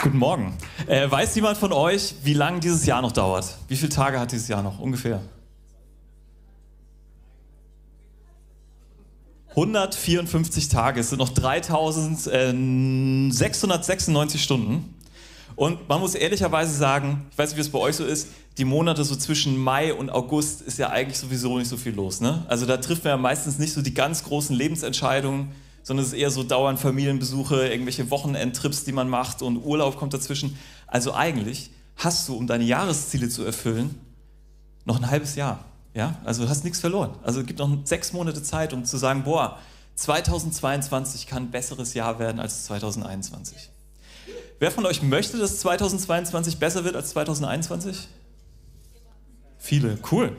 Guten Morgen. Äh, weiß jemand von euch, wie lange dieses Jahr noch dauert? Wie viele Tage hat dieses Jahr noch ungefähr? 154 Tage. Es sind noch 3696 Stunden. Und man muss ehrlicherweise sagen, ich weiß nicht, wie es bei euch so ist, die Monate so zwischen Mai und August ist ja eigentlich sowieso nicht so viel los. Ne? Also da trifft man ja meistens nicht so die ganz großen Lebensentscheidungen, sondern es ist eher so dauernd Familienbesuche, irgendwelche Wochenendtrips, die man macht und Urlaub kommt dazwischen. Also eigentlich hast du, um deine Jahresziele zu erfüllen, noch ein halbes Jahr. Ja? Also du hast nichts verloren. Also es gibt noch sechs Monate Zeit, um zu sagen, boah, 2022 kann ein besseres Jahr werden als 2021. Wer von euch möchte, dass 2022 besser wird als 2021? Viele, cool.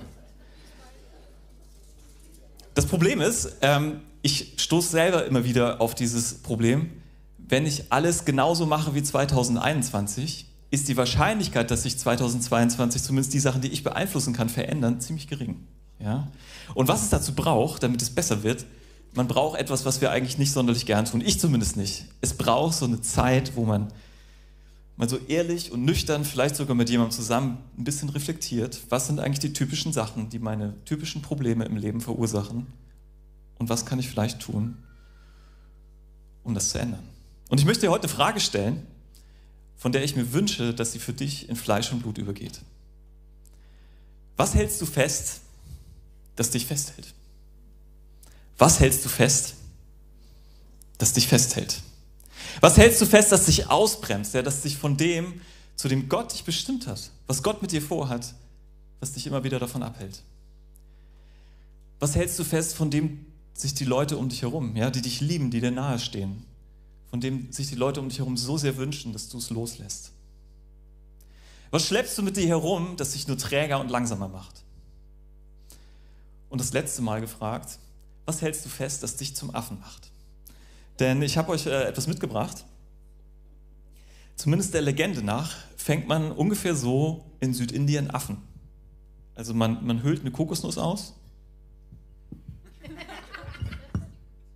Das Problem ist, ähm, ich stoße selber immer wieder auf dieses Problem. Wenn ich alles genauso mache wie 2021, ist die Wahrscheinlichkeit, dass sich 2022 zumindest die Sachen, die ich beeinflussen kann, verändern, ziemlich gering. Ja? Und was es dazu braucht, damit es besser wird, man braucht etwas, was wir eigentlich nicht sonderlich gern tun. Ich zumindest nicht. Es braucht so eine Zeit, wo man mal so ehrlich und nüchtern, vielleicht sogar mit jemandem zusammen, ein bisschen reflektiert, was sind eigentlich die typischen Sachen, die meine typischen Probleme im Leben verursachen und was kann ich vielleicht tun, um das zu ändern. Und ich möchte dir heute eine Frage stellen, von der ich mir wünsche, dass sie für dich in Fleisch und Blut übergeht. Was hältst du fest, das dich festhält? Was hältst du fest, das dich festhält? Was hältst du fest, das dich ausbremst, ja, das dich von dem, zu dem Gott dich bestimmt hat, was Gott mit dir vorhat, was dich immer wieder davon abhält? Was hältst du fest, von dem sich die Leute um dich herum, ja, die dich lieben, die dir nahestehen, von dem sich die Leute um dich herum so sehr wünschen, dass du es loslässt? Was schleppst du mit dir herum, das dich nur träger und langsamer macht? Und das letzte Mal gefragt, was hältst du fest, das dich zum Affen macht? Denn ich habe euch äh, etwas mitgebracht. Zumindest der Legende nach fängt man ungefähr so in Südindien Affen. Also man, man hüllt eine Kokosnuss aus.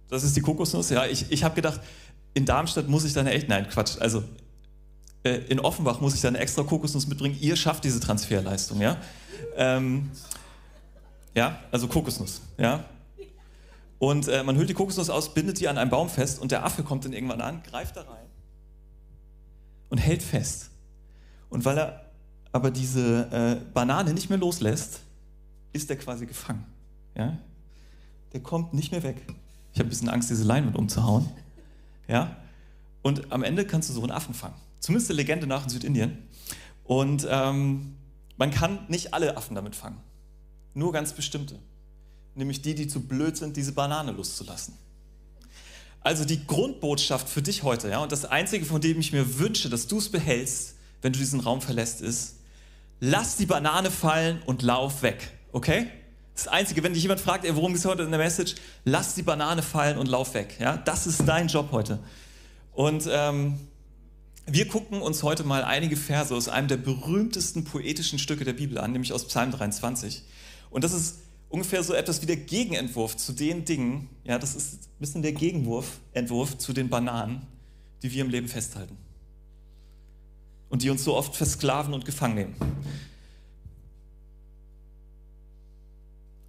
Das ist die Kokosnuss, ja. Ich, ich habe gedacht, in Darmstadt muss ich dann echt, nein, Quatsch, also äh, in Offenbach muss ich dann extra Kokosnuss mitbringen. Ihr schafft diese Transferleistung, ja. Ähm, ja, also Kokosnuss, ja. Und äh, man hüllt die Kokosnuss aus, bindet die an einem Baum fest und der Affe kommt dann irgendwann an, greift da rein und hält fest. Und weil er aber diese äh, Banane nicht mehr loslässt, ist er quasi gefangen. Ja? Der kommt nicht mehr weg. Ich habe ein bisschen Angst, diese Leinwand umzuhauen. Ja? Und am Ende kannst du so einen Affen fangen. Zumindest der Legende nach in Südindien. Und ähm, man kann nicht alle Affen damit fangen. Nur ganz bestimmte nämlich die, die zu blöd sind, diese Banane loszulassen. Also die Grundbotschaft für dich heute, ja, und das Einzige, von dem ich mir wünsche, dass du es behältst, wenn du diesen Raum verlässt, ist, lass die Banane fallen und lauf weg, okay? Das Einzige, wenn dich jemand fragt, ey, worum geht es heute in der Message, lass die Banane fallen und lauf weg, ja? Das ist dein Job heute. Und ähm, wir gucken uns heute mal einige Verse aus einem der berühmtesten poetischen Stücke der Bibel an, nämlich aus Psalm 23. Und das ist ungefähr so etwas wie der Gegenentwurf zu den Dingen, ja, das ist ein bisschen der Gegenwurf, Entwurf zu den Bananen, die wir im Leben festhalten. Und die uns so oft versklaven und gefangen nehmen.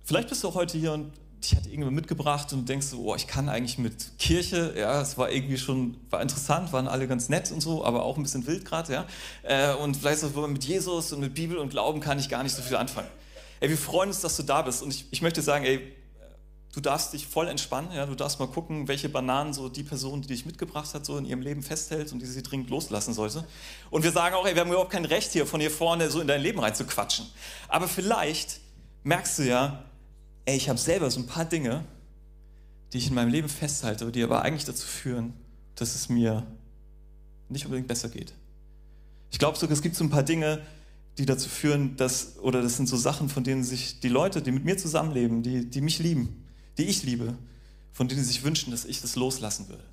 Vielleicht bist du auch heute hier und dich hat irgendjemand mitgebracht und denkst so, oh, ich kann eigentlich mit Kirche, ja, es war irgendwie schon, war interessant, waren alle ganz nett und so, aber auch ein bisschen wild gerade, ja. Äh, und vielleicht so mit Jesus und mit Bibel und Glauben kann ich gar nicht so viel anfangen. Ey, wir freuen uns, dass du da bist. Und ich, ich möchte sagen, ey, du darfst dich voll entspannen. Ja? Du darfst mal gucken, welche Bananen so die Person, die dich mitgebracht hat, so in ihrem Leben festhält und die sie dringend loslassen sollte. Und wir sagen auch, ey, wir haben überhaupt kein Recht hier von hier vorne so in dein Leben reinzuquatschen. Aber vielleicht merkst du ja, ey, ich habe selber so ein paar Dinge, die ich in meinem Leben festhalte, die aber eigentlich dazu führen, dass es mir nicht unbedingt besser geht. Ich glaube sogar, es gibt so ein paar Dinge, die dazu führen, dass, oder das sind so Sachen, von denen sich die Leute, die mit mir zusammenleben, die, die mich lieben, die ich liebe, von denen sie sich wünschen, dass ich das loslassen würde.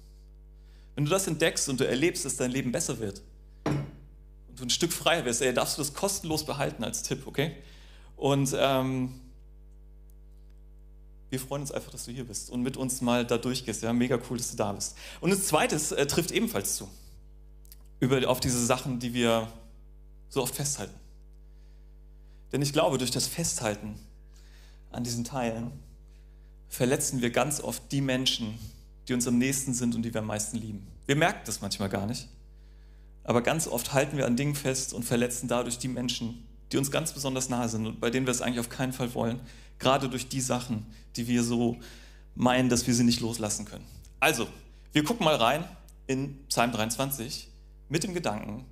Wenn du das entdeckst und du erlebst, dass dein Leben besser wird und du ein Stück freier wirst, ey, darfst du das kostenlos behalten als Tipp, okay? Und ähm, wir freuen uns einfach, dass du hier bist und mit uns mal da durchgehst. Ja, mega cool, dass du da bist. Und das Zweite äh, trifft ebenfalls zu. über, auf diese Sachen, die wir so oft festhalten. Denn ich glaube, durch das Festhalten an diesen Teilen verletzen wir ganz oft die Menschen, die uns am nächsten sind und die wir am meisten lieben. Wir merken das manchmal gar nicht. Aber ganz oft halten wir an Dingen fest und verletzen dadurch die Menschen, die uns ganz besonders nahe sind und bei denen wir es eigentlich auf keinen Fall wollen. Gerade durch die Sachen, die wir so meinen, dass wir sie nicht loslassen können. Also, wir gucken mal rein in Psalm 23 mit dem Gedanken,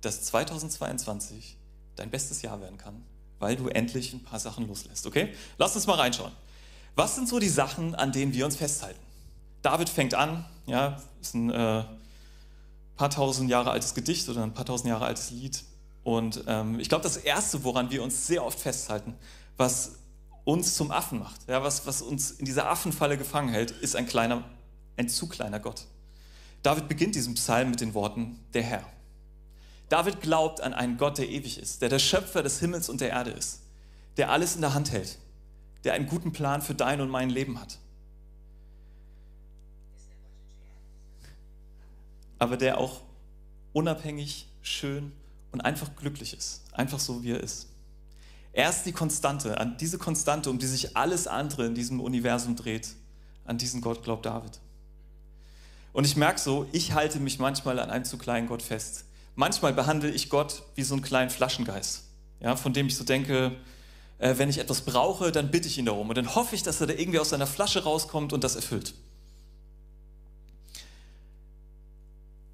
dass 2022 dein bestes Jahr werden kann, weil du endlich ein paar Sachen loslässt. Okay? Lass uns mal reinschauen. Was sind so die Sachen, an denen wir uns festhalten? David fängt an, ja, ist ein äh, paar tausend Jahre altes Gedicht oder ein paar tausend Jahre altes Lied. Und ähm, ich glaube, das Erste, woran wir uns sehr oft festhalten, was uns zum Affen macht, ja, was, was uns in dieser Affenfalle gefangen hält, ist ein kleiner, ein zu kleiner Gott. David beginnt diesen Psalm mit den Worten, der Herr. David glaubt an einen Gott, der ewig ist, der der Schöpfer des Himmels und der Erde ist, der alles in der Hand hält, der einen guten Plan für dein und mein Leben hat. aber der auch unabhängig, schön und einfach glücklich ist. Einfach so, wie er ist. Er ist die Konstante, an diese Konstante, um die sich alles andere in diesem Universum dreht. An diesen Gott glaubt David. Und ich merke so, ich halte mich manchmal an einem zu kleinen Gott fest. Manchmal behandle ich Gott wie so einen kleinen Flaschengeist, ja, von dem ich so denke, äh, wenn ich etwas brauche, dann bitte ich ihn darum. Und dann hoffe ich, dass er da irgendwie aus seiner Flasche rauskommt und das erfüllt.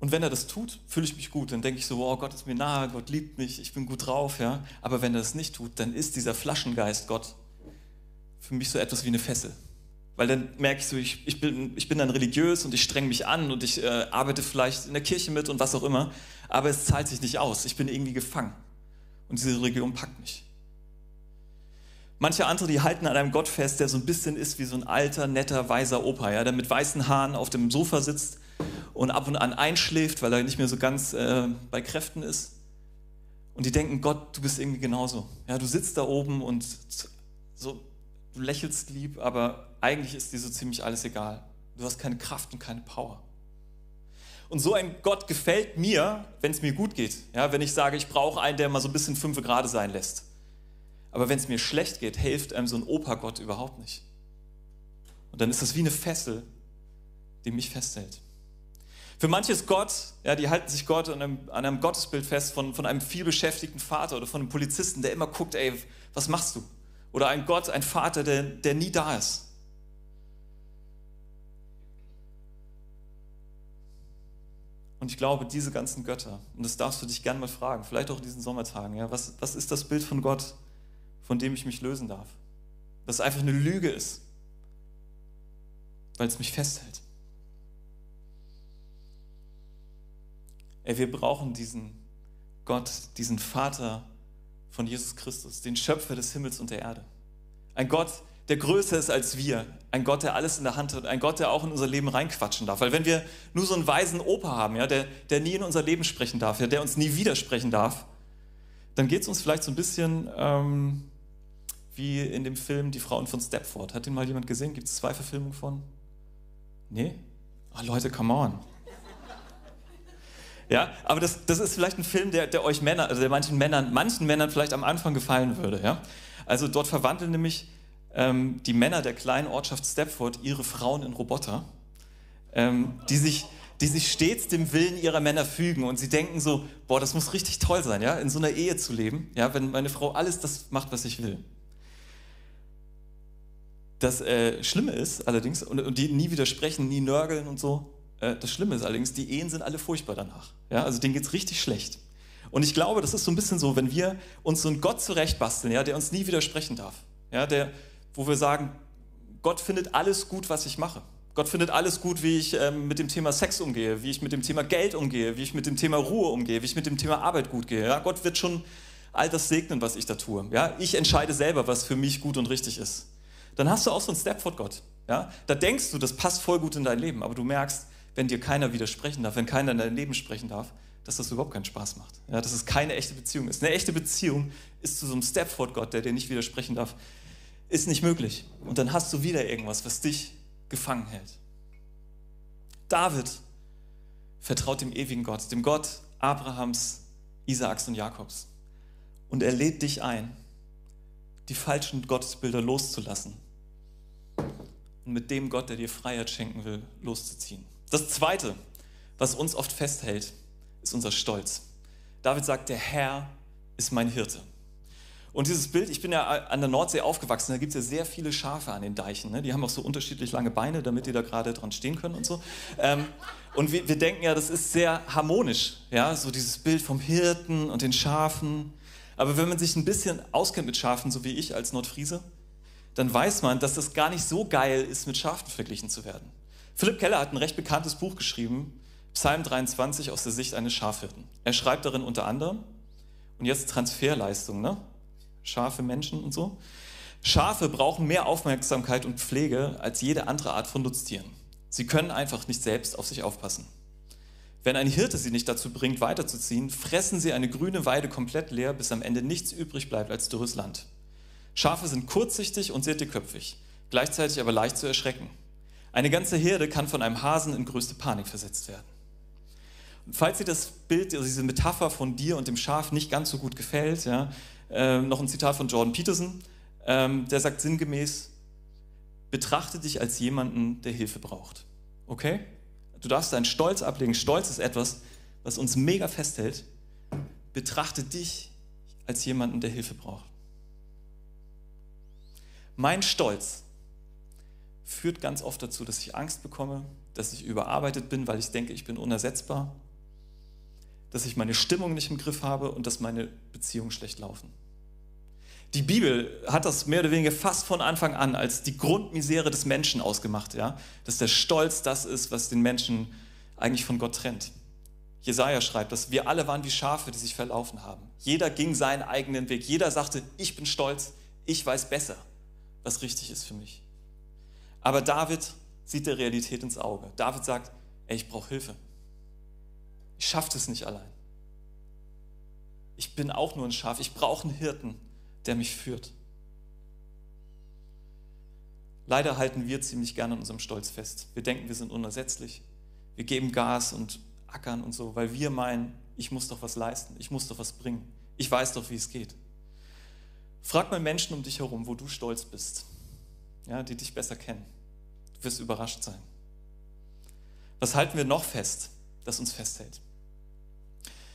Und wenn er das tut, fühle ich mich gut. Dann denke ich so, oh, Gott ist mir nahe, Gott liebt mich, ich bin gut drauf. Ja? Aber wenn er das nicht tut, dann ist dieser Flaschengeist Gott für mich so etwas wie eine Fessel. Weil dann merke ich so, ich, ich, bin, ich bin dann religiös und ich streng mich an und ich äh, arbeite vielleicht in der Kirche mit und was auch immer. Aber es zahlt sich nicht aus. Ich bin irgendwie gefangen. Und diese Religion packt mich. Manche andere, die halten an einem Gott fest, der so ein bisschen ist wie so ein alter, netter, weiser Opa, ja, der mit weißen Haaren auf dem Sofa sitzt und ab und an einschläft, weil er nicht mehr so ganz äh, bei Kräften ist. Und die denken, Gott, du bist irgendwie genauso. Ja, du sitzt da oben und so, du lächelst lieb, aber eigentlich ist dir so ziemlich alles egal. Du hast keine Kraft und keine Power. Und so ein Gott gefällt mir, wenn es mir gut geht. Ja, wenn ich sage, ich brauche einen, der mal so ein bisschen fünf gerade sein lässt. Aber wenn es mir schlecht geht, hilft einem so ein Opa-Gott überhaupt nicht. Und dann ist das wie eine Fessel, die mich festhält. Für manche ist Gott, ja, die halten sich Gott an einem, an einem Gottesbild fest von, von einem vielbeschäftigten Vater oder von einem Polizisten, der immer guckt, ey, was machst du? Oder ein Gott, ein Vater, der, der nie da ist. Und ich glaube, diese ganzen Götter, und das darfst du dich gerne mal fragen, vielleicht auch in diesen Sommertagen, ja, was, was ist das Bild von Gott, von dem ich mich lösen darf? Dass es einfach eine Lüge ist, weil es mich festhält. Ey, wir brauchen diesen Gott, diesen Vater von Jesus Christus, den Schöpfer des Himmels und der Erde. Ein Gott, der größer ist als wir. Ein Gott, der alles in der Hand hat. Ein Gott, der auch in unser Leben reinquatschen darf. Weil wenn wir nur so einen weisen Opa haben, ja, der, der nie in unser Leben sprechen darf, ja, der uns nie widersprechen darf, dann geht es uns vielleicht so ein bisschen ähm, wie in dem Film Die Frauen von Stepford. Hat den mal jemand gesehen? Gibt es zwei Verfilmungen von? Nee? Ah, Leute, come on. Ja, aber das, das ist vielleicht ein Film, der, der euch Männer, also der manchen Männern, manchen Männern vielleicht am Anfang gefallen würde. Ja? Also dort verwandeln nämlich ähm, die Männer der kleinen Ortschaft Stepford ihre Frauen in Roboter, ähm, die sich die sich stets dem Willen ihrer Männer fügen und sie denken so, boah, das muss richtig toll sein, ja, in so einer Ehe zu leben, ja, wenn meine Frau alles das macht, was ich will. Das äh, Schlimme ist allerdings, und, und die nie widersprechen, nie nörgeln und so, das Schlimme ist allerdings, die Ehen sind alle furchtbar danach. Ja, also denen geht es richtig schlecht. Und ich glaube, das ist so ein bisschen so, wenn wir uns so einen Gott zurechtbasteln, ja, der uns nie widersprechen darf. Ja, der, wo wir sagen, Gott findet alles gut, was ich mache. Gott findet alles gut, wie ich ähm, mit dem Thema Sex umgehe, wie ich mit dem Thema Geld umgehe, wie ich mit dem Thema Ruhe umgehe, wie ich mit dem Thema Arbeit gut gehe. Ja, Gott wird schon all das segnen, was ich da tue. Ja, ich entscheide selber, was für mich gut und richtig ist. Dann hast du auch so einen Stepford-Gott. Ja, da denkst du, das passt voll gut in dein Leben, aber du merkst, wenn dir keiner widersprechen darf, wenn keiner in dein Leben sprechen darf, dass das überhaupt keinen Spaß macht. Ja, dass es keine echte Beziehung ist. Eine echte Beziehung ist zu so einem Stepford-Gott, der dir nicht widersprechen darf, ist nicht möglich. Und dann hast du wieder irgendwas, was dich gefangen hält. David vertraut dem ewigen Gott, dem Gott Abrahams, Isaaks und Jakobs. Und er lädt dich ein, die falschen Gottesbilder loszulassen und mit dem Gott, der dir Freiheit schenken will, loszuziehen. Das Zweite, was uns oft festhält, ist unser Stolz. David sagt, der Herr ist mein Hirte. Und dieses Bild, ich bin ja an der Nordsee aufgewachsen, da gibt es ja sehr viele Schafe an den Deichen. Ne? Die haben auch so unterschiedlich lange Beine, damit die da gerade dran stehen können und so. Ähm, und wir, wir, denken ja, das ist sehr harmonisch, ja, so dieses Bild vom Hirten und den Schafen. Aber wenn man sich ein bisschen auskennt mit Schafen, so wie ich als Nordfriese, dann weiß man, dass das gar nicht so geil ist, mit Schafen verglichen zu werden. Philipp Keller hat ein recht bekanntes Buch geschrieben, Psalm 23 aus der Sicht eines Schafhirten. Er schreibt darin unter anderem, und jetzt Transferleistung, ne? Schafe, Menschen und so. Schafe brauchen mehr Aufmerksamkeit und Pflege als jede andere Art von Nutztieren. Sie können einfach nicht selbst auf sich aufpassen. Wenn ein Hirte sie nicht dazu bringt, weiterzuziehen, fressen sie eine grüne Weide komplett leer, bis am Ende nichts übrig bleibt als dürres Land. Schafe sind kurzsichtig und sehr dickköpfig, gleichzeitig aber leicht zu erschrecken. Eine ganze Herde kann von einem Hasen in größte Panik versetzt werden. Und falls dir das Bild, also diese Metapher von dir und dem Schaf nicht ganz so gut gefällt, ja, äh, noch ein Zitat von Jordan Peterson, ähm, der sagt sinngemäß, betrachte dich als jemanden, der Hilfe braucht. Okay? Du darfst deinen Stolz ablegen. Stolz ist etwas, was uns mega festhält. Betrachte dich als jemanden, der Hilfe braucht. Mein Stolz führt ganz oft dazu, dass ich Angst bekomme, dass ich überarbeitet bin, weil ich denke, ich bin unersetzbar, dass ich meine Stimmung nicht im Griff habe und dass meine Beziehungen schlecht laufen. Die Bibel hat das mehr oder weniger fast von Anfang an als die Grundmisere des Menschen ausgemacht, ja? dass der Stolz das ist, was den Menschen eigentlich von Gott trennt. Jesaja schreibt, dass wir alle waren wie Schafe, die sich verlaufen haben. Jeder ging seinen eigenen Weg. Jeder sagte, ich bin stolz, ich weiß besser, was richtig ist für mich. Aber David sieht der Realität ins Auge. David sagt, ey, ich brauche Hilfe. Ich schaffe es nicht allein. Ich bin auch nur ein Schaf. Ich brauche einen Hirten der mich führt. Leider halten wir ziemlich gerne an unserem Stolz fest. Wir denken, wir sind unersetzlich. Wir geben Gas und ackern und so, weil wir meinen, ich muss doch was leisten, ich muss doch was bringen. Ich weiß doch, wie es geht. Frag mal Menschen um dich herum, wo du stolz bist, ja, die dich besser kennen. Du wirst überrascht sein. Was halten wir noch fest, das uns festhält?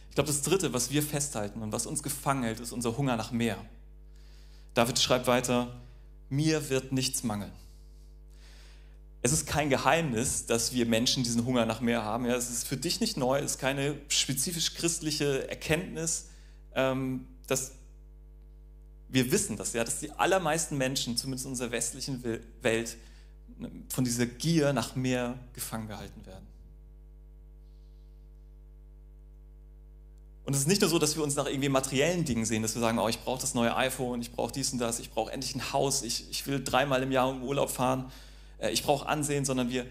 Ich glaube, das Dritte, was wir festhalten und was uns gefangen hält, ist unser Hunger nach mehr. David schreibt weiter, mir wird nichts mangeln. Es ist kein Geheimnis, dass wir Menschen diesen Hunger nach mehr haben. Ja, es ist für dich nicht neu, es ist keine spezifisch christliche Erkenntnis. Ähm, dass wir wissen das, ja, dass die allermeisten Menschen, zumindest in unserer westlichen Welt, von dieser Gier nach mehr gefangen gehalten werden. Und es ist nicht nur so, dass wir uns nach irgendwie materiellen Dingen sehen, dass wir sagen, oh, ich brauche das neue iPhone, ich brauche dies und das, ich brauche endlich ein Haus, ich, ich will dreimal im Jahr im Urlaub fahren, äh, ich brauche Ansehen, sondern wir,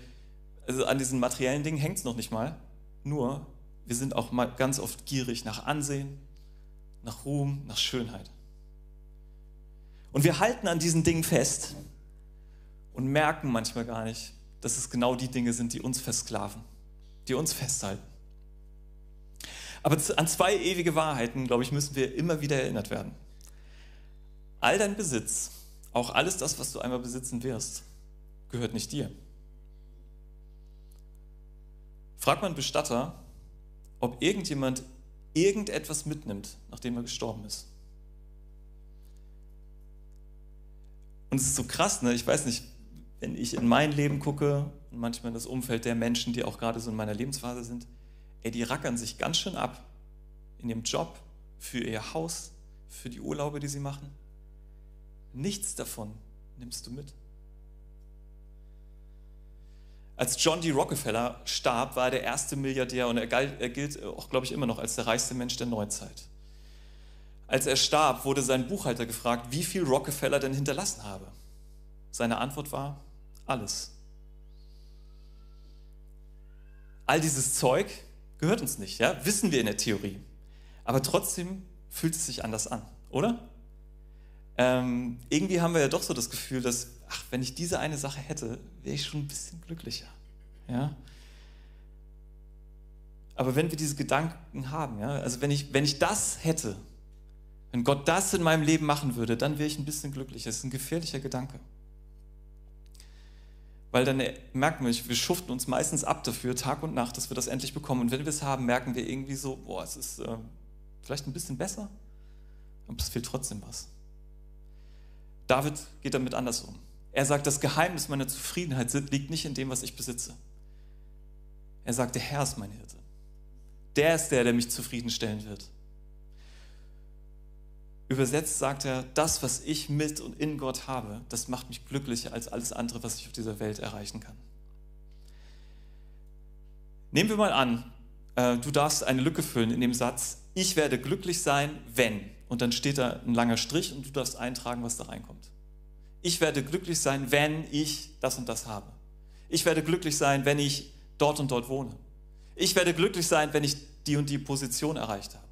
also an diesen materiellen Dingen hängt es noch nicht mal. Nur, wir sind auch mal ganz oft gierig nach Ansehen, nach Ruhm, nach Schönheit. Und wir halten an diesen Dingen fest und merken manchmal gar nicht, dass es genau die Dinge sind, die uns versklaven, die uns festhalten. Aber an zwei ewige Wahrheiten, glaube ich, müssen wir immer wieder erinnert werden. All dein Besitz, auch alles das, was du einmal besitzen wirst, gehört nicht dir. Frag mal einen Bestatter, ob irgendjemand irgendetwas mitnimmt, nachdem er gestorben ist. Und es ist so krass, ne? ich weiß nicht, wenn ich in mein Leben gucke und manchmal in das Umfeld der Menschen, die auch gerade so in meiner Lebensphase sind, ey, die rackern sich ganz schön ab in ihrem Job, für ihr Haus, für die Urlaube, die sie machen. Nichts davon nimmst du mit. Als John D. Rockefeller starb, war er der erste Milliardär und er, er gilt auch, glaube ich, immer noch als der reichste Mensch der Neuzeit. Als er starb, wurde sein Buchhalter gefragt, wie viel Rockefeller denn hinterlassen habe. Seine Antwort war, alles. All dieses Zeug gehört uns nicht, ja? wissen wir in der Theorie. Aber trotzdem fühlt es sich anders an, oder? Ähm, irgendwie haben wir ja doch so das Gefühl, dass, ach, wenn ich diese eine Sache hätte, wäre ich schon ein bisschen glücklicher. Ja? Aber wenn wir diese Gedanken haben, ja, also wenn ich, wenn ich das hätte, wenn Gott das in meinem Leben machen würde, dann wäre ich ein bisschen glücklicher. Das ist ein gefährlicher Gedanke. Weil dann merken wir, wir schuften uns meistens ab dafür, Tag und Nacht, dass wir das endlich bekommen. Und wenn wir es haben, merken wir irgendwie so, boah, es ist äh, vielleicht ein bisschen besser, aber es fehlt trotzdem was. David geht damit anders um. Er sagt, das Geheimnis meiner Zufriedenheit liegt nicht in dem, was ich besitze. Er sagt, der Herr ist mein Hirte. Der ist der, der mich zufriedenstellen wird. Übersetzt sagt er, das, was ich mit und in Gott habe, das macht mich glücklicher als alles andere, was ich auf dieser Welt erreichen kann. Nehmen wir mal an, äh, du darfst eine Lücke füllen in dem Satz, ich werde glücklich sein, wenn. Und dann steht da ein langer Strich und du darfst eintragen, was da reinkommt. Ich werde glücklich sein, wenn ich das und das habe. Ich werde glücklich sein, wenn ich dort und dort wohne. Ich werde glücklich sein, wenn ich die und die Position erreicht habe.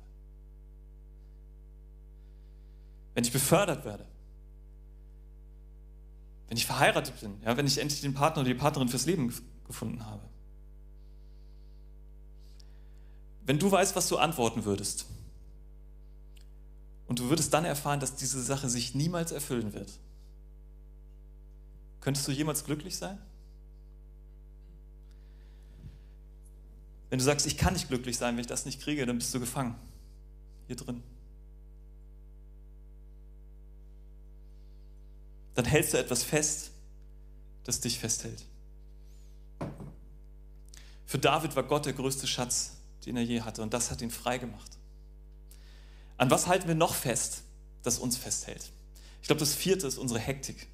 Wenn ich befördert werde, wenn ich verheiratet bin, ja, wenn ich endlich den Partner oder die Partnerin fürs Leben gefunden habe. Wenn du weißt, was du antworten würdest, und du würdest dann erfahren, dass diese Sache sich niemals erfüllen wird, könntest du jemals glücklich sein? Wenn du sagst, ich kann nicht glücklich sein, wenn ich das nicht kriege, dann bist du gefangen. Hier drin. Dann hältst du etwas fest, das dich festhält. Für David war Gott der größte Schatz, den er je hatte, und das hat ihn frei gemacht. An was halten wir noch fest, das uns festhält? Ich glaube, das vierte ist unsere Hektik.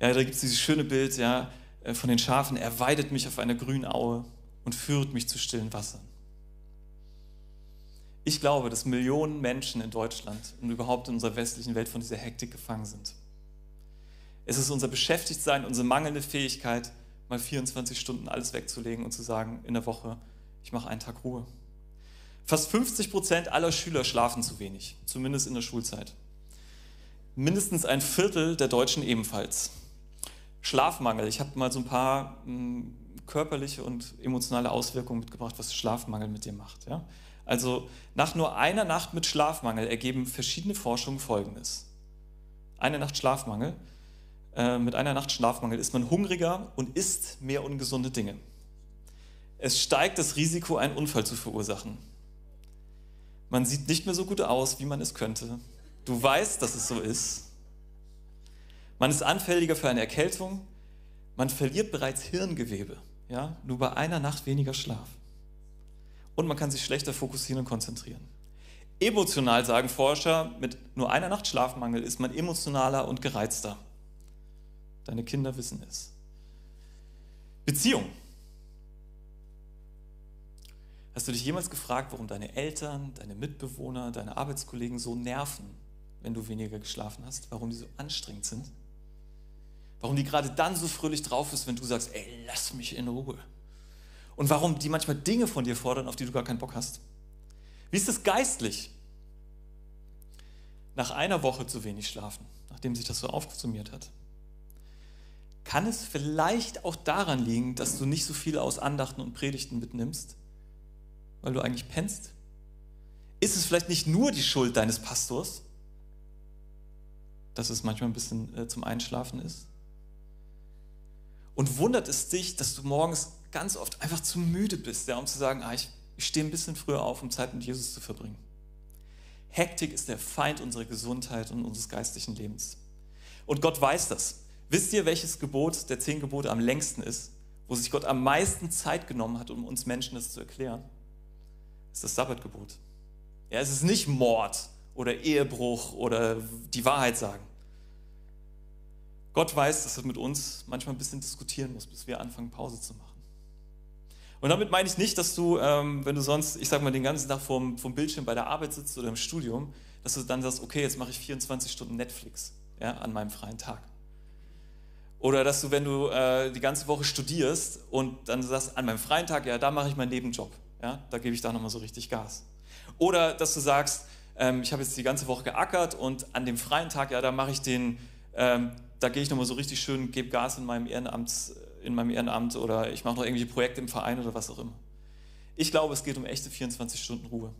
Ja, da gibt es dieses schöne Bild ja, äh, von den Schafen. Er weidet mich auf einer grünen Aue und führt mich zu stillen Wassern. Ich glaube, dass Millionen Menschen in Deutschland und überhaupt in unserer westlichen Welt von dieser Hektik gefangen sind. Es ist unser Beschäftigtsein, unsere mangelnde Fähigkeit, mal 24 Stunden alles wegzulegen und zu sagen, in der Woche, ich mache einen Tag Ruhe. Fast 50 Prozent aller Schüler schlafen zu wenig, zumindest in der Schulzeit. Mindestens ein Viertel der Deutschen ebenfalls. Schlafmangel, ich habe mal so ein paar hm, körperliche und emotionale Auswirkungen mitgebracht, was Schlafmangel mit dir macht. Ja? Also nach nur einer Nacht mit Schlafmangel ergeben verschiedene Forschungen Folgendes. Eine Nacht Schlafmangel äh, mit einer Nacht Schlafmangel ist man hungriger und isst mehr ungesunde Dinge. Es steigt das Risiko, einen Unfall zu verursachen. Man sieht nicht mehr so gut aus, wie man es könnte. Du weißt, dass es so ist. Man ist anfälliger für eine Erkältung. Man verliert bereits Hirngewebe, ja, nur bei einer Nacht weniger Schlaf. Und man kann sich schlechter fokussieren und konzentrieren. Emotional sagen Forscher, mit nur einer Nacht Schlafmangel ist man emotionaler und gereizter. Deine Kinder wissen es. Beziehung. Hast du dich jemals gefragt, warum deine Eltern, deine Mitbewohner, deine Arbeitskollegen so nerven, wenn du weniger geschlafen hast? Warum die so anstrengend sind? Warum die gerade dann so fröhlich drauf ist, wenn du sagst, ey, lass mich in Ruhe? Und warum die manchmal Dinge von dir fordern, auf die du gar keinen Bock hast? Wie ist es geistlich? Nach einer Woche zu wenig schlafen, nachdem sich das so aufsummiert hat, kann es vielleicht auch daran liegen, dass du nicht so viel aus Andachten und Predigten mitnimmst, weil du eigentlich pennst? Ist es vielleicht nicht nur die Schuld deines Pastors, dass es manchmal ein bisschen äh, zum Einschlafen ist? Und wundert es dich, dass du morgens ganz oft einfach zu müde bist, ja, um zu sagen, ah, ich, ich stehe ein bisschen früher auf, um Zeit mit Jesus zu verbringen. Hektik ist der Feind unserer Gesundheit und unseres geistlichen Lebens. Und Gott weiß das. Wisst ihr, welches Gebot der zehn Gebote am längsten ist, wo sich Gott am meisten Zeit genommen hat, um uns Menschen das zu erklären? Das ist das Sabbatgebot. Ja, es ist nicht Mord oder Ehebruch oder die Wahrheit sagen. Gott weiß, dass er mit uns manchmal ein bisschen diskutieren muss, bis wir anfangen, Pause zu machen. Und damit meine ich nicht, dass du, ähm, wenn du sonst, ich sag mal, den ganzen Tag vorm, vorm Bildschirm bei der Arbeit sitzt oder im Studium, dass du dann sagst, okay, jetzt mache ich 24 Stunden Netflix ja, an meinem freien Tag. Oder dass du, wenn du äh, die ganze Woche studierst und dann sagst, an meinem freien Tag, ja, da mache ich meinen Nebenjob. Ja, da gebe ich da nochmal so richtig Gas. Oder dass du sagst, ähm, ich habe jetzt die ganze Woche geackert und an dem freien Tag, ja, da mache ich den, ähm, da gehe ich nochmal so richtig schön, gebe Gas in meinem Ehrenamt, in meinem Ehrenamt oder ich mache noch irgendwelche Projekte im Verein oder was auch immer. Ich glaube, es geht um echte 24 Stunden Ruhe.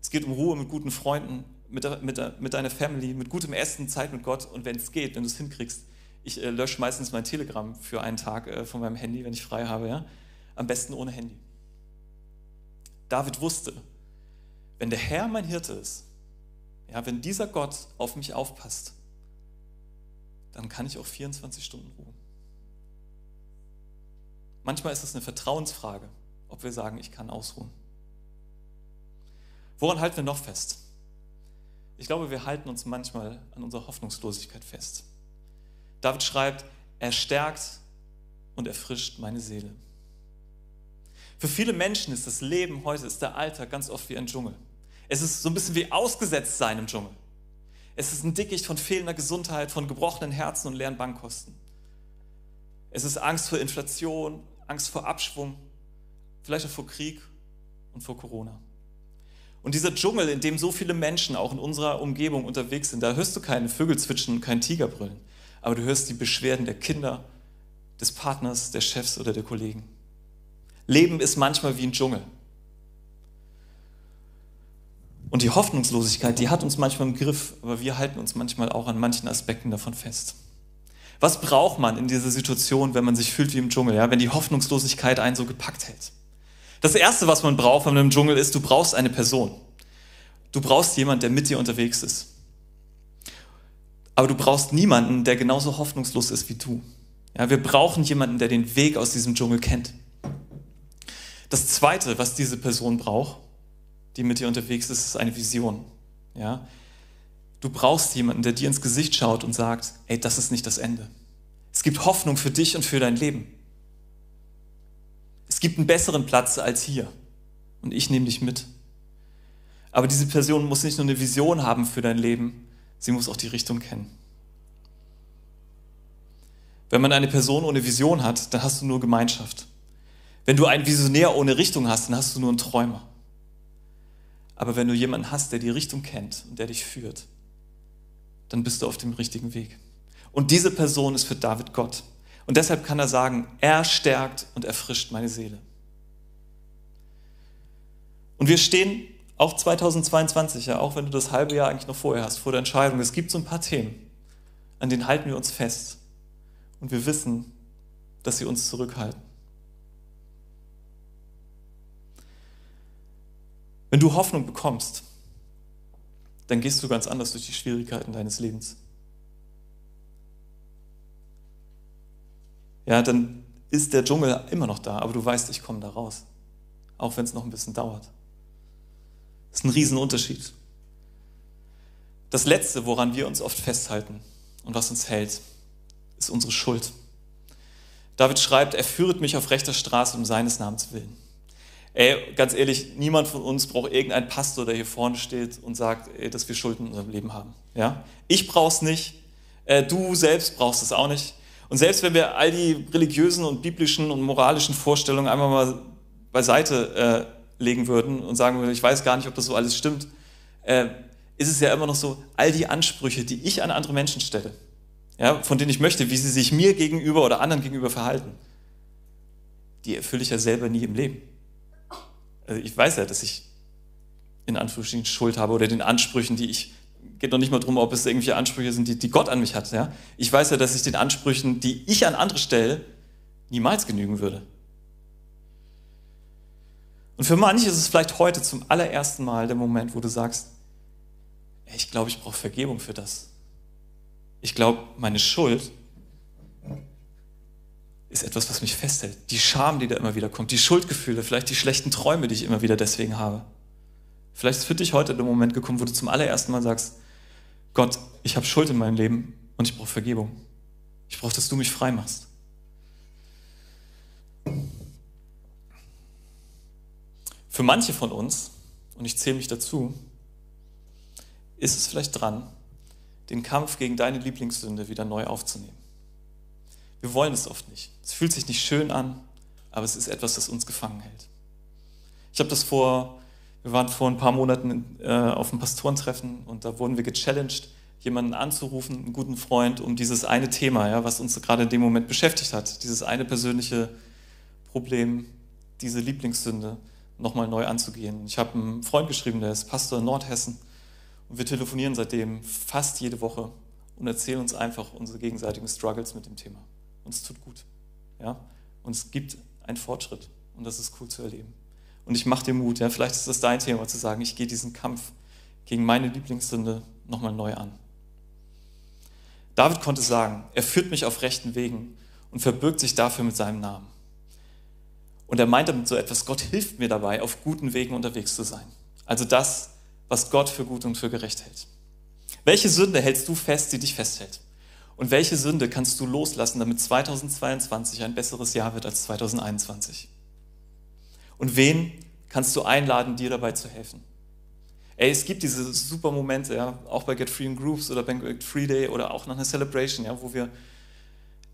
Es geht um Ruhe mit guten Freunden, mit, mit, mit deiner Family, mit gutem Essen, Zeit mit Gott und wenn es geht, wenn du es hinkriegst. Ich äh, lösche meistens mein Telegram für einen Tag äh, von meinem Handy, wenn ich frei habe. Ja? Am besten ohne Handy. David wusste, wenn der Herr mein Hirte ist, ja, wenn dieser Gott auf mich aufpasst, dann kann ich auch 24 Stunden ruhen. Manchmal ist es eine Vertrauensfrage, ob wir sagen, ich kann ausruhen. Woran halten wir noch fest? Ich glaube, wir halten uns manchmal an unserer Hoffnungslosigkeit fest. David schreibt, er stärkt und erfrischt meine Seele. Für viele Menschen ist das Leben heute, ist der Alltag ganz oft wie ein Dschungel. Es ist so ein bisschen wie ausgesetzt sein im Dschungel. Es ist ein Dickicht von fehlender Gesundheit, von gebrochenen Herzen und leeren Bankkosten. Es ist Angst vor Inflation, Angst vor Abschwung, vielleicht auch vor Krieg und vor Corona. Und dieser Dschungel, in dem so viele Menschen auch in unserer Umgebung unterwegs sind, da hörst du keine Vögel zwitschern und keinen Tiger brüllen, aber du hörst die Beschwerden der Kinder, des Partners, der Chefs oder der Kollegen. Leben ist manchmal wie ein Dschungel. Und die Hoffnungslosigkeit, die hat uns manchmal im Griff, aber wir halten uns manchmal auch an manchen Aspekten davon fest. Was braucht man in dieser Situation, wenn man sich fühlt wie im Dschungel, ja? wenn die Hoffnungslosigkeit einen so gepackt hält? Das Erste, was man braucht, wenn man im Dschungel ist, du brauchst eine Person. Du brauchst jemanden, der mit dir unterwegs ist. Aber du brauchst niemanden, der genauso hoffnungslos ist wie du. Ja, wir brauchen jemanden, der den Weg aus diesem Dschungel kennt. Das Zweite, was diese Person braucht, die mit dir unterwegs ist, ist eine Vision. Ja? Du brauchst jemanden, der dir ins Gesicht schaut und sagt, ey, das ist nicht das Ende. Es gibt Hoffnung für dich und für dein Leben. Es gibt einen besseren Platz als hier. Und ich nehme dich mit. Aber diese Person muss nicht nur eine Vision haben für dein Leben, sie muss auch die Richtung kennen. Wenn man eine Person ohne Vision hat, dann hast du nur Gemeinschaft. Wenn du einen Visionär ohne Richtung hast, dann hast du nur einen Träumer. Aber wenn du jemanden hast, der die Richtung kennt und der dich führt, dann bist du auf dem richtigen Weg. Und diese Person ist für David Gott. Und deshalb kann er sagen, er stärkt und erfrischt meine Seele. Und wir stehen auch 2022, ja, auch wenn du das halbe Jahr eigentlich noch vorher hast, vor der Entscheidung. Es gibt so ein paar Themen, an denen halten wir uns fest. Und wir wissen, dass sie uns zurückhalten. Wenn du Hoffnung bekommst, dann gehst du ganz anders durch die Schwierigkeiten deines Lebens. Ja, dann ist der Dschungel immer noch da, aber du weißt, ich komme da raus. Auch wenn es noch ein bisschen dauert. Das ist ein Riesenunterschied. Das Letzte, woran wir uns oft festhalten und was uns hält, ist unsere Schuld. David schreibt, er führet mich auf rechter Straße um seines Namens willen. Ey, ganz ehrlich, niemand von uns braucht irgendeinen Pastor, der hier vorne steht und sagt, ey, dass wir Schulden in unserem Leben haben. Ja? Ich brauch's nicht, äh, du selbst brauchst es auch nicht. Und selbst wenn wir all die religiösen und biblischen und moralischen Vorstellungen einmal mal beiseite äh, legen würden und sagen würden, ich weiß gar nicht, ob das so alles stimmt, äh, ist es ja immer noch so, all die Ansprüche, die ich an andere Menschen stelle, ja, von denen ich möchte, wie sie sich mir gegenüber oder anderen gegenüber verhalten, die erfülle ich ja selber nie im Leben also ich weiß ja, dass ich in Anführungsstrichen Schuld habe oder den Ansprüchen, die ich, geht noch nicht mal darum, ob es irgendwelche Ansprüche sind, die, die Gott an mich hat. Ja? Ich weiß ja, dass ich den Ansprüchen, die ich an andere stelle, niemals genügen würde. Und für manche ist es vielleicht heute zum allerersten Mal der Moment, wo du sagst, ich glaube, ich brauche Vergebung für das. Ich glaube, meine Schuld ist etwas, was mich festhält. Die Scham, die da immer wieder kommt, die Schuldgefühle, vielleicht die schlechten Träume, die ich immer wieder deswegen habe. Vielleicht ist für dich heute der Moment gekommen, wo du zum allerersten Mal sagst, Gott, ich habe Schuld in meinem Leben und ich brauche Vergebung. Ich brauche, dass du mich frei machst. Für manche von uns, und ich zähle mich dazu, ist es vielleicht dran, den Kampf gegen deine Lieblingssünde wieder neu aufzunehmen. Wir wollen es oft nicht. Es fühlt sich nicht schön an, aber es ist etwas, das uns gefangen hält. Ich habe das vor, wir waren vor ein paar Monaten äh, auf einem Pastorentreffen und da wurden wir gechallenged, jemanden anzurufen, einen guten Freund, um dieses eine Thema, ja, was uns gerade in dem Moment beschäftigt hat, dieses eine persönliche Problem, diese Lieblingssünde, nochmal neu anzugehen. Ich habe einen Freund geschrieben, der ist Pastor in Nordhessen. Und wir telefonieren seitdem fast jede Woche und erzählen uns einfach unsere gegenseitigen Struggles mit dem Thema. Und es tut gut. Ja? Und es gibt einen Fortschritt. Und das ist cool zu erleben. Und ich mache dir Mut. Ja? Vielleicht ist das dein Thema, zu sagen, ich gehe diesen Kampf gegen meine Lieblingssünde nochmal neu an. David konnte sagen, er führt mich auf rechten Wegen und verbirgt sich dafür mit seinem Namen. Und er meint damit so etwas, Gott hilft mir dabei, auf guten Wegen unterwegs zu sein. Also das, was Gott für gut und für gerecht hält. Welche Sünde hältst du fest, die dich festhält? Und welche Sünde kannst du loslassen, damit 2022 ein besseres Jahr wird als 2021? Und wen kannst du einladen, dir dabei zu helfen? Ey, es gibt diese super Momente, ja, auch bei Get Free in Groups oder bei Free Day oder auch nach einer Celebration, ja, wo wir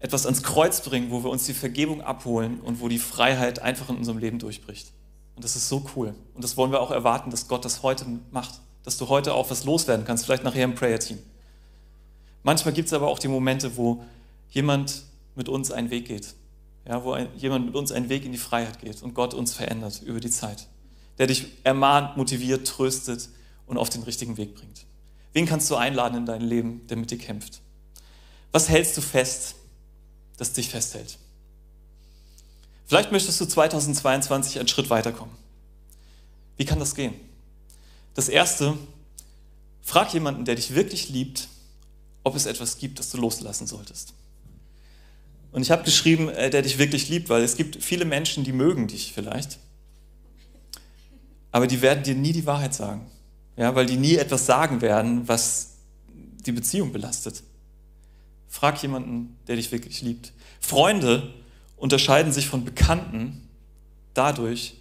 etwas ans Kreuz bringen, wo wir uns die Vergebung abholen und wo die Freiheit einfach in unserem Leben durchbricht. Und das ist so cool. Und das wollen wir auch erwarten, dass Gott das heute macht. Dass du heute auch was loswerden kannst, vielleicht nachher im Prayer-Team. Manchmal gibt es aber auch die Momente, wo jemand mit uns einen Weg geht. Ja, wo ein, jemand mit uns einen Weg in die Freiheit geht und Gott uns verändert über die Zeit. Der dich ermahnt, motiviert, tröstet und auf den richtigen Weg bringt. Wen kannst du einladen in dein Leben, der mit dir kämpft? Was hältst du fest? Das dich festhält. Vielleicht möchtest du 2022 einen Schritt weiterkommen. Wie kann das gehen? Das Erste, frag jemanden, der dich wirklich liebt, ob es etwas gibt, das du loslassen solltest. Und ich habe geschrieben, äh, der dich wirklich liebt, weil es gibt viele Menschen, die mögen dich vielleicht, aber die werden dir nie die Wahrheit sagen. Ja, weil die nie etwas sagen werden, was die Beziehung belastet. Frag jemanden, der dich wirklich liebt. Freunde unterscheiden sich von Bekannten dadurch,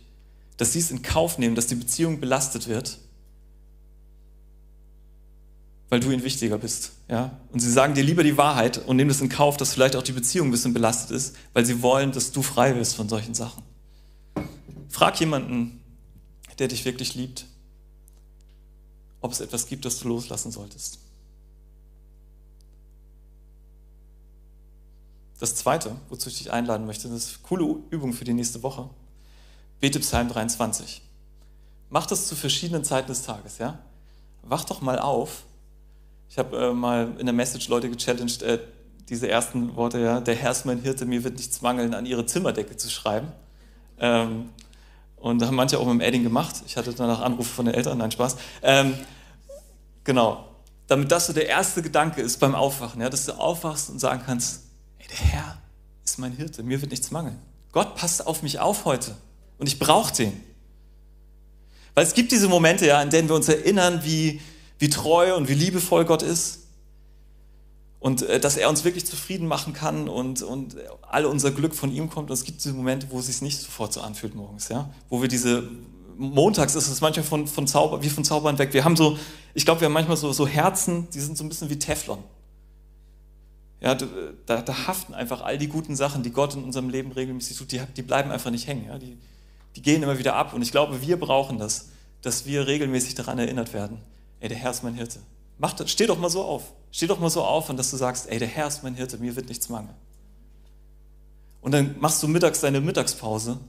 dass sie es in Kauf nehmen, dass die Beziehung belastet wird, weil du ihnen wichtiger bist. Ja? Und sie sagen dir lieber die Wahrheit und nehmen es in Kauf, dass vielleicht auch die Beziehung ein bisschen belastet ist, weil sie wollen, dass du frei wirst von solchen Sachen. Frag jemanden, der dich wirklich liebt, ob es etwas gibt, das du loslassen solltest. Das zweite, wozu ich dich einladen möchte, das ist eine coole Übung für die nächste Woche. Bete Psalm 23. Mach das zu verschiedenen Zeiten des Tages, ja? Wach doch mal auf. Ich habe äh, mal in der Message Leute gechallenged, äh, diese ersten Worte, ja, der Herr ist mein Hirte, mir wird nichts mangeln, an ihre Zimmerdecke zu schreiben. Ähm, und da haben manche auch mit dem Edding gemacht. Ich hatte danach Anrufe von den Eltern, nein, Spaß. Ähm, genau. Damit das so der erste Gedanke ist beim Aufwachen, ja, dass du aufwachst und sagen kannst, der Herr ist mein Hirte, mir wird nichts mangeln. Gott passt auf mich auf heute und ich brauche den. Weil es gibt diese Momente, ja, in denen wir uns erinnern, wie, wie treu und wie liebevoll Gott ist und äh, dass er uns wirklich zufrieden machen kann und, und all unser Glück von ihm kommt. Und es gibt diese Momente, wo es sich nicht sofort so anfühlt morgens, ja, wo wir diese montags ist es manchmal von, von Zauber, wie von Zaubern weg. Wir haben so, ich glaube, wir haben manchmal so, so Herzen, die sind so ein bisschen wie Teflon. Ja, da, da, haften einfach all die guten Sachen, die Gott in unserem Leben regelmäßig tut, die, die bleiben einfach nicht hängen. Ja? Die, die gehen immer wieder ab. Und ich glaube, wir brauchen das, dass wir regelmäßig daran erinnert werden, ey, der Herr ist mein Hirte. Mach das, steh doch mal so auf. Steh doch mal so auf und dass du sagst, ey, der Herr ist mein Hirte, mir wird nichts mangeln. Und dann machst du mittags deine Mittagspause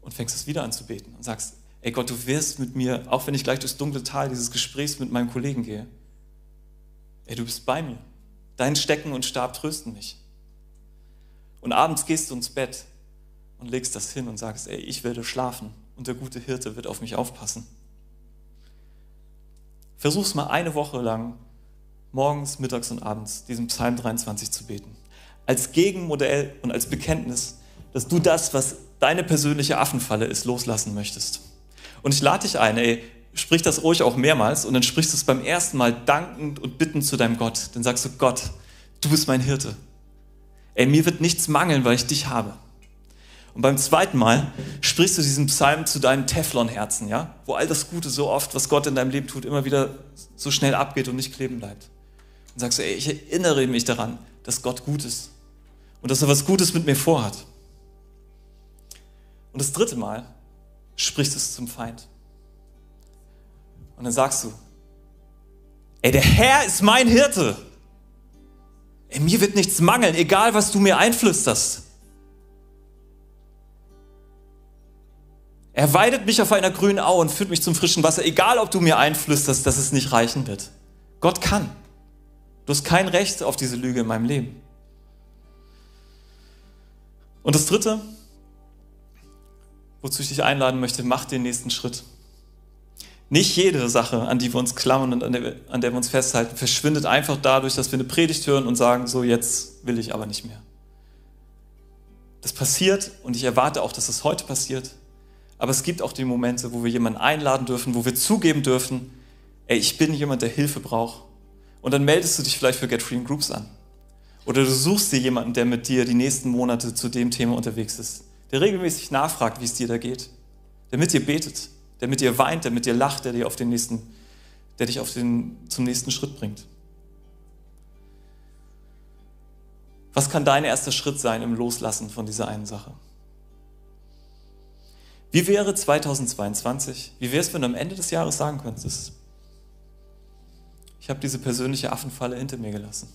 und fängst es wieder an zu beten und sagst, ey Gott, du wirst mit mir, auch wenn ich gleich durchs dunkle Tal dieses Gesprächs mit meinem Kollegen gehe, ey, du bist bei mir. Dein Stecken und Stab trösten mich. Und abends gehst du ins Bett und legst das hin und sagst, ey, ich werde schlafen und der gute Hirte wird auf mich aufpassen. Versuch's mal eine Woche lang, morgens, mittags und abends, diesen Psalm 23 zu beten. Als Gegenmodell und als Bekenntnis, dass du das, was deine persönliche Affenfalle ist, loslassen möchtest. Und ich lade dich ein, ey, sprich das ruhig auch mehrmals und dann sprichst du es beim ersten Mal dankend und bittend zu deinem Gott. Dann sagst du, Gott, du bist mein Hirte. Ey, mir wird nichts mangeln, weil ich dich habe. Und beim zweiten Mal sprichst du diesen Psalm zu deinem Teflonherzen, ja? Wo all das Gute so oft, was Gott in deinem Leben tut, immer wieder so schnell abgeht und nicht kleben bleibt. Und sagst du, ey, ich erinnere mich daran, dass Gott gut ist und dass er was Gutes mit mir vorhat. Und das dritte Mal sprichst du es zum Feind. Und dann sagst du, ey, der Herr ist mein Hirte. Ey, mir wird nichts mangeln, egal was du mir einflüsterst. Er weidet mich auf einer grünen Au und führt mich zum frischen Wasser, egal ob du mir einflüsterst, dass es nicht reichen wird. Gott kann. Du hast kein Recht auf diese Lüge in meinem Leben. Und das Dritte, wozu ich dich einladen möchte, mach den nächsten Schritt. Nicht jede Sache, an die wir uns klammern und an der, an der wir uns festhalten, verschwindet einfach dadurch, dass wir eine Predigt hören und sagen, so jetzt will ich aber nicht mehr. Das passiert und ich erwarte auch, dass es das heute passiert. Aber es gibt auch die Momente, wo wir jemanden einladen dürfen, wo wir zugeben dürfen, ey, ich bin jemand, der Hilfe braucht. Und dann meldest du dich vielleicht für Get Free in Groups an. Oder du suchst dir jemanden, der mit dir die nächsten Monate zu dem Thema unterwegs ist. Der regelmäßig nachfragt, wie es dir da geht. Der mit dir betet. Der mit dir weint, der mit dir lacht, der, dir auf den nächsten, der dich auf den, zum nächsten Schritt bringt. Was kann dein erster Schritt sein im Loslassen von dieser einen Sache? Wie wäre 2022? Wie wäre es, wenn du am Ende des Jahres sagen könntest, ich habe diese persönliche Affenfalle hinter mir gelassen?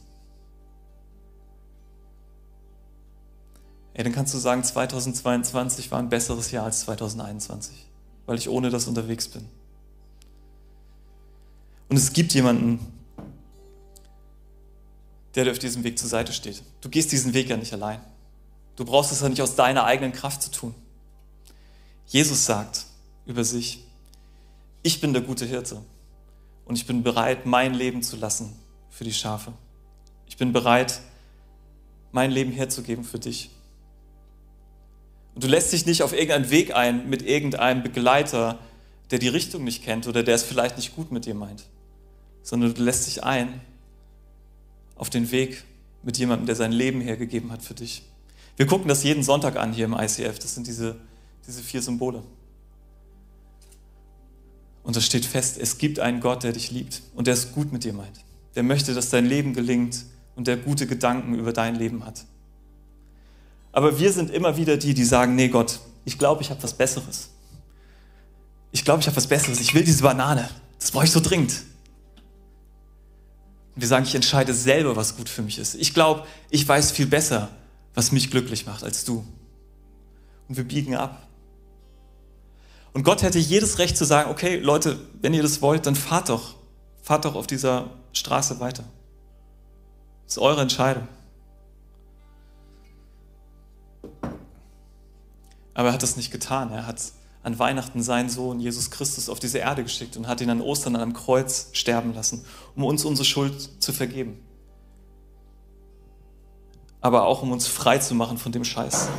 Ey, dann kannst du sagen, 2022 war ein besseres Jahr als 2021, weil ich ohne das unterwegs bin. Und es gibt jemanden, der dir auf diesem Weg zur Seite steht. Du gehst diesen Weg ja nicht allein. Du brauchst es ja nicht aus deiner eigenen Kraft zu tun. Jesus sagt über sich, ich bin der gute Hirte und ich bin bereit, mein Leben zu lassen für die Schafe. Ich bin bereit, mein Leben herzugeben für dich. Und du lässt dich nicht auf irgendeinen Weg ein mit irgendeinem Begleiter, der die Richtung nicht kennt oder der es vielleicht nicht gut mit dir meint, sondern du lässt dich ein auf den Weg mit jemandem, der sein Leben hergegeben hat für dich. Wir gucken das jeden Sonntag an hier im ICF. Das sind diese diese vier Symbole. Und da steht fest, es gibt einen Gott, der dich liebt und der es gut mit dir meint. Der möchte, dass dein Leben gelingt und der gute Gedanken über dein Leben hat. Aber wir sind immer wieder die, die sagen, nee Gott, ich glaube, ich habe was Besseres. Ich glaube, ich habe was Besseres. Ich will diese Banane. Das brauche ich so dringend. Und wir sagen, ich entscheide selber, was gut für mich ist. Ich glaube, ich weiß viel besser, was mich glücklich macht als du. Und wir biegen ab. Und Gott hätte jedes Recht zu sagen, okay, Leute, wenn ihr das wollt, dann fahrt doch, fahrt doch auf dieser Straße weiter. Das ist eure Entscheidung. Aber er hat das nicht getan. Er hat an Weihnachten seinen Sohn Jesus Christus auf diese Erde geschickt und hat ihn an Ostern an einem Kreuz sterben lassen, um uns unsere Schuld zu vergeben. Aber auch um uns frei zu machen von dem Scheiß.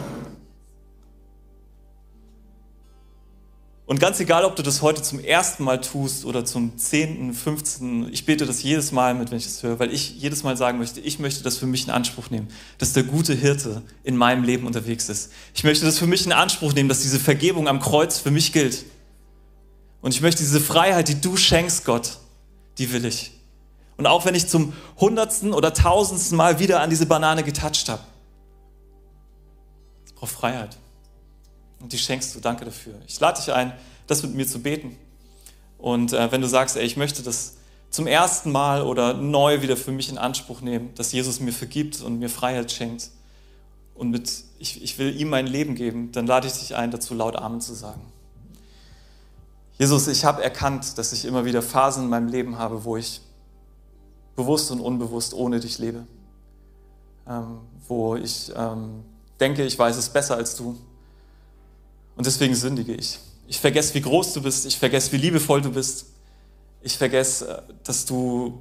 Und ganz egal, ob du das heute zum ersten Mal tust oder zum zehnten, fünfzehnten, ich bete das jedes Mal mit, wenn ich das höre, weil ich jedes Mal sagen möchte, ich möchte das für mich in Anspruch nehmen, dass der gute Hirte in meinem Leben unterwegs ist. Ich möchte das für mich in Anspruch nehmen, dass diese Vergebung am Kreuz für mich gilt. Und ich möchte diese Freiheit, die du schenkst, Gott, die will ich. Und auch wenn ich zum hundertsten oder tausendsten Mal wieder an diese Banane getatscht habe, ich brauche Freiheit. Und die schenkst du. Danke dafür. Ich lade dich ein, das mit mir zu beten. Und äh, wenn du sagst, ey, ich möchte das zum ersten Mal oder neu wieder für mich in Anspruch nehmen, dass Jesus mir vergibt und mir Freiheit schenkt und mit, ich, ich will ihm mein Leben geben, dann lade ich dich ein, dazu laut Amen zu sagen. Jesus, ich habe erkannt, dass ich immer wieder Phasen in meinem Leben habe, wo ich bewusst und unbewusst ohne dich lebe. Ähm, wo ich ähm, denke, ich weiß es besser als du und deswegen sündige ich. Ich vergesse, wie groß du bist. Ich vergesse, wie liebevoll du bist. Ich vergesse, äh, dass du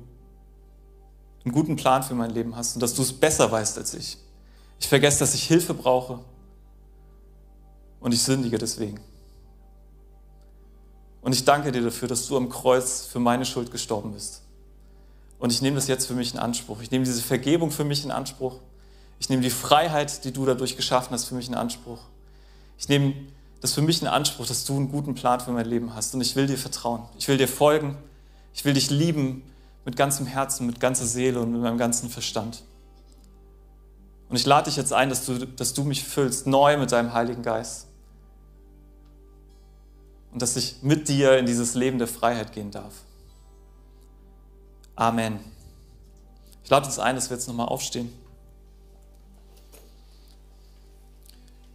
einen guten Plan für mein Leben hast und dass du es besser weißt als ich. Ich vergesse, dass ich Hilfe brauche. Und ich sündige deswegen. Und ich danke dir dafür, dass du am Kreuz für meine Schuld gestorben bist. Und ich nehme das jetzt für mich in Anspruch. Ich nehme diese Vergebung für mich in Anspruch. Ich nehme die Freiheit, die du dadurch geschaffen hast, für mich in Anspruch. Ich nehme das ist für mich ein Anspruch, dass du einen guten Plan für mein Leben hast. Und ich will dir vertrauen. Ich will dir folgen. Ich will dich lieben mit ganzem Herzen, mit ganzer Seele und mit meinem ganzen Verstand. Und ich lade dich jetzt ein, dass du, dass du mich füllst, neu mit deinem Heiligen Geist. Und dass ich mit dir in dieses Leben der Freiheit gehen darf. Amen. Ich lade uns ein, dass wir jetzt nochmal aufstehen.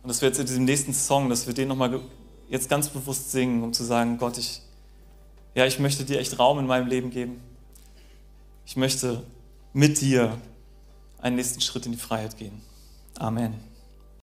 Und dass wir jetzt in diesem nächsten Song, dass wir den nochmal jetzt ganz bewusst singen, um zu sagen, Gott, ich, ja, ich möchte dir echt Raum in meinem Leben geben. Ich möchte mit dir einen nächsten Schritt in die Freiheit gehen. Amen.